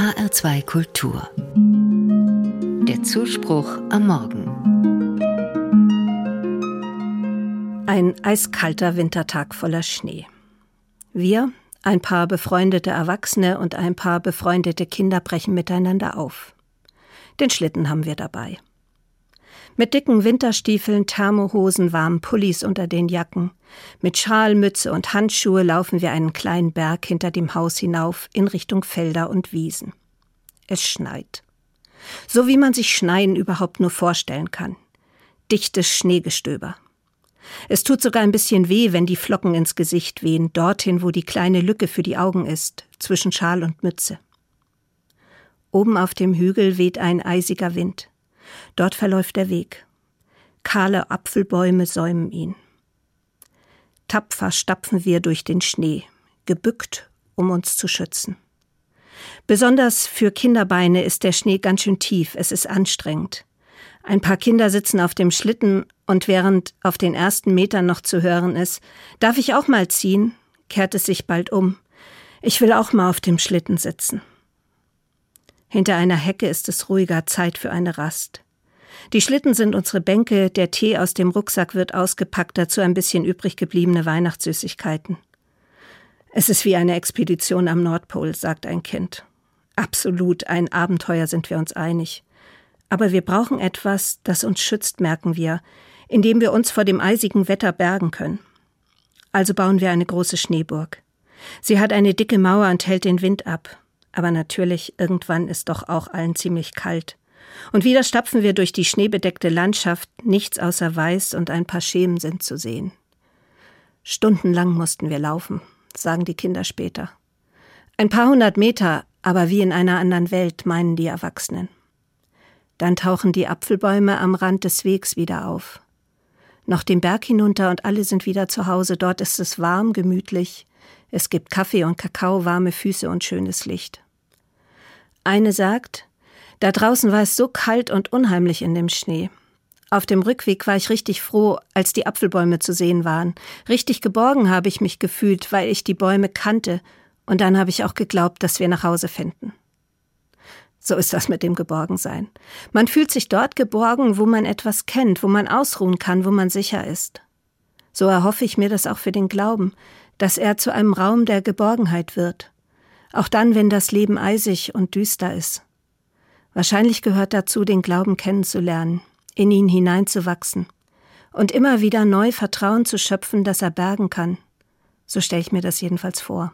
HR2 Kultur. Der Zuspruch am Morgen. Ein eiskalter Wintertag voller Schnee. Wir, ein paar befreundete Erwachsene und ein paar befreundete Kinder brechen miteinander auf. Den Schlitten haben wir dabei. Mit dicken Winterstiefeln, Thermohosen, warmen Pullis unter den Jacken. Mit Schal, Mütze und Handschuhe laufen wir einen kleinen Berg hinter dem Haus hinauf in Richtung Felder und Wiesen. Es schneit. So wie man sich Schneien überhaupt nur vorstellen kann. Dichtes Schneegestöber. Es tut sogar ein bisschen weh, wenn die Flocken ins Gesicht wehen, dorthin, wo die kleine Lücke für die Augen ist, zwischen Schal und Mütze. Oben auf dem Hügel weht ein eisiger Wind. Dort verläuft der Weg. Kahle Apfelbäume säumen ihn. Tapfer stapfen wir durch den Schnee, gebückt, um uns zu schützen. Besonders für Kinderbeine ist der Schnee ganz schön tief, es ist anstrengend. Ein paar Kinder sitzen auf dem Schlitten und während auf den ersten Metern noch zu hören ist, darf ich auch mal ziehen, kehrt es sich bald um. Ich will auch mal auf dem Schlitten sitzen. Hinter einer Hecke ist es ruhiger Zeit für eine Rast. Die Schlitten sind unsere Bänke, der Tee aus dem Rucksack wird ausgepackt, dazu ein bisschen übrig gebliebene Weihnachtssüßigkeiten. Es ist wie eine Expedition am Nordpol, sagt ein Kind. Absolut, ein Abenteuer sind wir uns einig. Aber wir brauchen etwas, das uns schützt, merken wir, indem wir uns vor dem eisigen Wetter bergen können. Also bauen wir eine große Schneeburg. Sie hat eine dicke Mauer und hält den Wind ab. Aber natürlich, irgendwann ist doch auch allen ziemlich kalt. Und wieder stapfen wir durch die schneebedeckte Landschaft, nichts außer Weiß und ein paar Schemen sind zu sehen. Stundenlang mussten wir laufen, sagen die Kinder später. Ein paar hundert Meter, aber wie in einer anderen Welt, meinen die Erwachsenen. Dann tauchen die Apfelbäume am Rand des Wegs wieder auf. Noch den Berg hinunter und alle sind wieder zu Hause. Dort ist es warm, gemütlich. Es gibt Kaffee und Kakao, warme Füße und schönes Licht. Eine sagt, da draußen war es so kalt und unheimlich in dem Schnee. Auf dem Rückweg war ich richtig froh, als die Apfelbäume zu sehen waren. Richtig geborgen habe ich mich gefühlt, weil ich die Bäume kannte, und dann habe ich auch geglaubt, dass wir nach Hause finden. So ist das mit dem Geborgensein. Man fühlt sich dort geborgen, wo man etwas kennt, wo man ausruhen kann, wo man sicher ist. So erhoffe ich mir das auch für den Glauben, dass er zu einem Raum der Geborgenheit wird. Auch dann, wenn das Leben eisig und düster ist. Wahrscheinlich gehört dazu, den Glauben kennenzulernen, in ihn hineinzuwachsen und immer wieder neu Vertrauen zu schöpfen, dass er bergen kann. So stelle ich mir das jedenfalls vor.